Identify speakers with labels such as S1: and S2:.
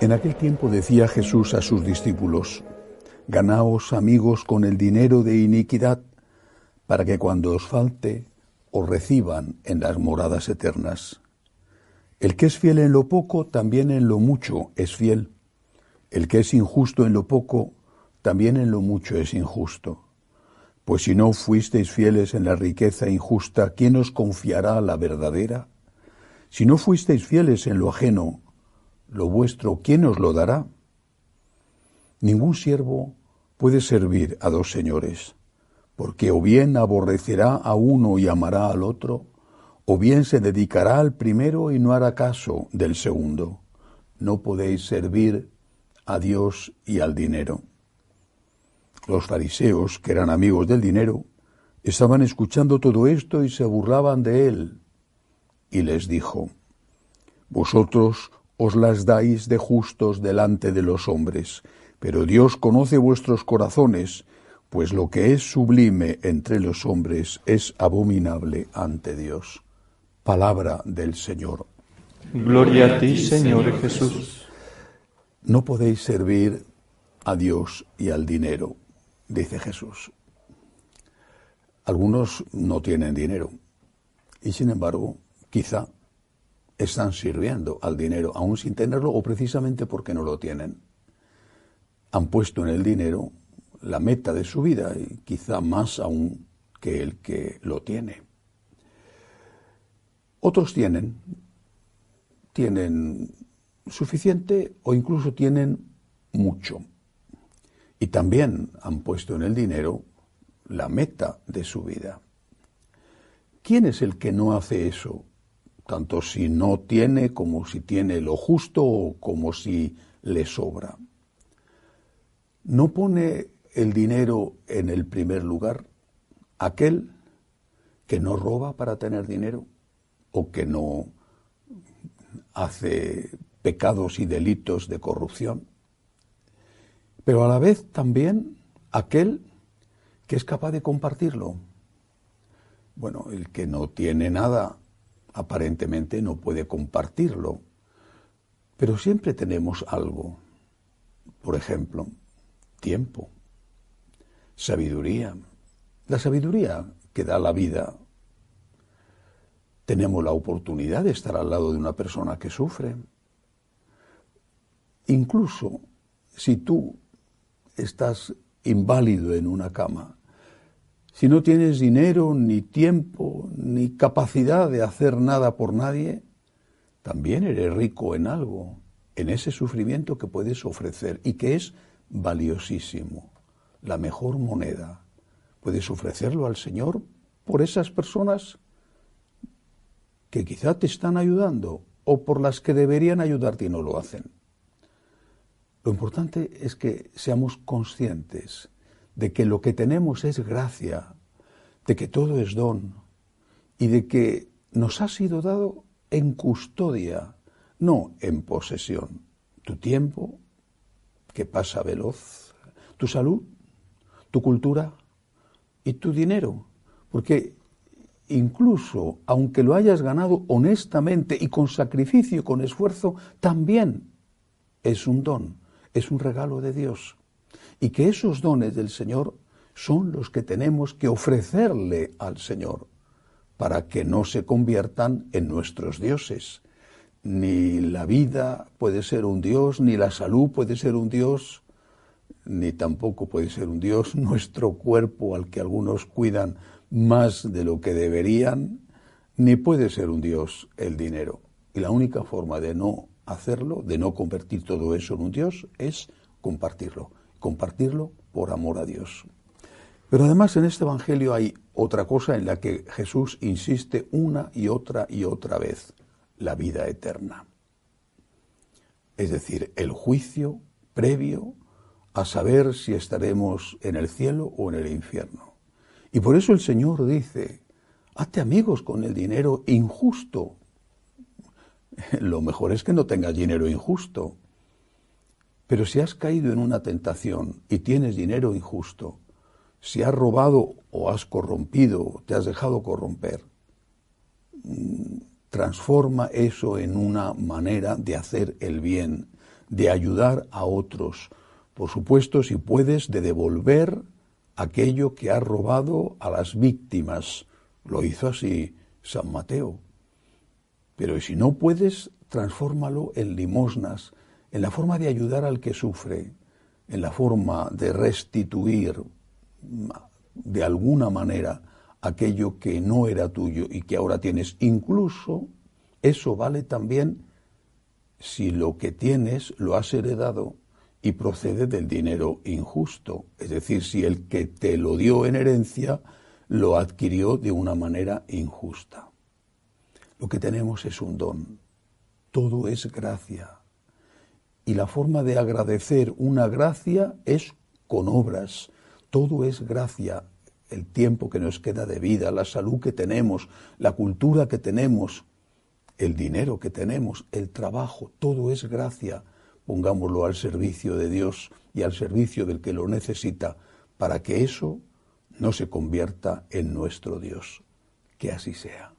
S1: En aquel tiempo decía Jesús a sus discípulos, Ganaos amigos con el dinero de iniquidad, para que cuando os falte os reciban en las moradas eternas. El que es fiel en lo poco, también en lo mucho es fiel. El que es injusto en lo poco, también en lo mucho es injusto. Pues si no fuisteis fieles en la riqueza injusta, ¿quién os confiará la verdadera? Si no fuisteis fieles en lo ajeno, lo vuestro, ¿quién os lo dará? Ningún siervo puede servir a dos señores, porque o bien aborrecerá a uno y amará al otro, o bien se dedicará al primero y no hará caso del segundo. No podéis servir a Dios y al dinero. Los fariseos, que eran amigos del dinero, estaban escuchando todo esto y se burlaban de él. Y les dijo, Vosotros os las dais de justos delante de los hombres, pero Dios conoce vuestros corazones, pues lo que es sublime entre los hombres es abominable ante Dios. Palabra del Señor.
S2: Gloria a ti, Señor Jesús.
S1: No podéis servir a Dios y al dinero, dice Jesús. Algunos no tienen dinero y sin embargo quizá están sirviendo al dinero aún sin tenerlo o precisamente porque no lo tienen. Han puesto en el dinero la meta de su vida y quizá más aún que el que lo tiene. Otros tienen, tienen suficiente o incluso tienen mucho. Y también han puesto en el dinero la meta de su vida. ¿Quién es el que no hace eso? Tanto si no tiene como si tiene lo justo o como si le sobra. ¿No pone el dinero en el primer lugar aquel que no roba para tener dinero o que no hace pecados y delitos de corrupción, pero a la vez también aquel que es capaz de compartirlo. Bueno, el que no tiene nada aparentemente no puede compartirlo, pero siempre tenemos algo. Por ejemplo, tiempo, sabiduría. La sabiduría que da la vida. Tenemos la oportunidad de estar al lado de una persona que sufre. Incluso si tú estás inválido en una cama, si no tienes dinero, ni tiempo, ni capacidad de hacer nada por nadie, también eres rico en algo, en ese sufrimiento que puedes ofrecer y que es valiosísimo, la mejor moneda. Puedes ofrecerlo al Señor por esas personas que quizá te están ayudando o por las que deberían ayudarte y no lo hacen. Lo importante es que seamos conscientes de que lo que tenemos es gracia, de que todo es don y de que nos ha sido dado en custodia, no en posesión. Tu tiempo, que pasa veloz, tu salud, tu cultura y tu dinero. Porque incluso aunque lo hayas ganado honestamente y con sacrificio, con esfuerzo, también es un don, es un regalo de Dios. Y que esos dones del Señor son los que tenemos que ofrecerle al Señor para que no se conviertan en nuestros dioses. Ni la vida puede ser un dios, ni la salud puede ser un dios, ni tampoco puede ser un dios nuestro cuerpo al que algunos cuidan más de lo que deberían, ni puede ser un dios el dinero. Y la única forma de no hacerlo, de no convertir todo eso en un dios, es compartirlo. Compartirlo por amor a Dios. Pero además en este Evangelio hay otra cosa en la que Jesús insiste una y otra y otra vez, la vida eterna. Es decir, el juicio previo a saber si estaremos en el cielo o en el infierno. Y por eso el Señor dice, hazte amigos con el dinero injusto. Lo mejor es que no tengas dinero injusto. Pero si has caído en una tentación y tienes dinero injusto, si has robado o has corrompido, te has dejado corromper, mm, transforma eso en una manera de hacer el bien, de ayudar a otros. Por supuesto, si puedes, de devolver aquello que ha robado a las víctimas. Lo hizo así San Mateo. Pero si no puedes, transfórmalo en limosnas, en la forma de ayudar al que sufre, en la forma de restituir de alguna manera aquello que no era tuyo y que ahora tienes. Incluso eso vale también si lo que tienes lo has heredado y procede del dinero injusto, es decir, si el que te lo dio en herencia lo adquirió de una manera injusta. Lo que tenemos es un don, todo es gracia. Y la forma de agradecer una gracia es con obras, todo es gracia, el tiempo que nos queda de vida, la salud que tenemos, la cultura que tenemos, el dinero que tenemos, el trabajo, todo es gracia pongámoslo al servicio de Dios y al servicio del que lo necesita, para que eso no se convierta en nuestro Dios. Que así sea.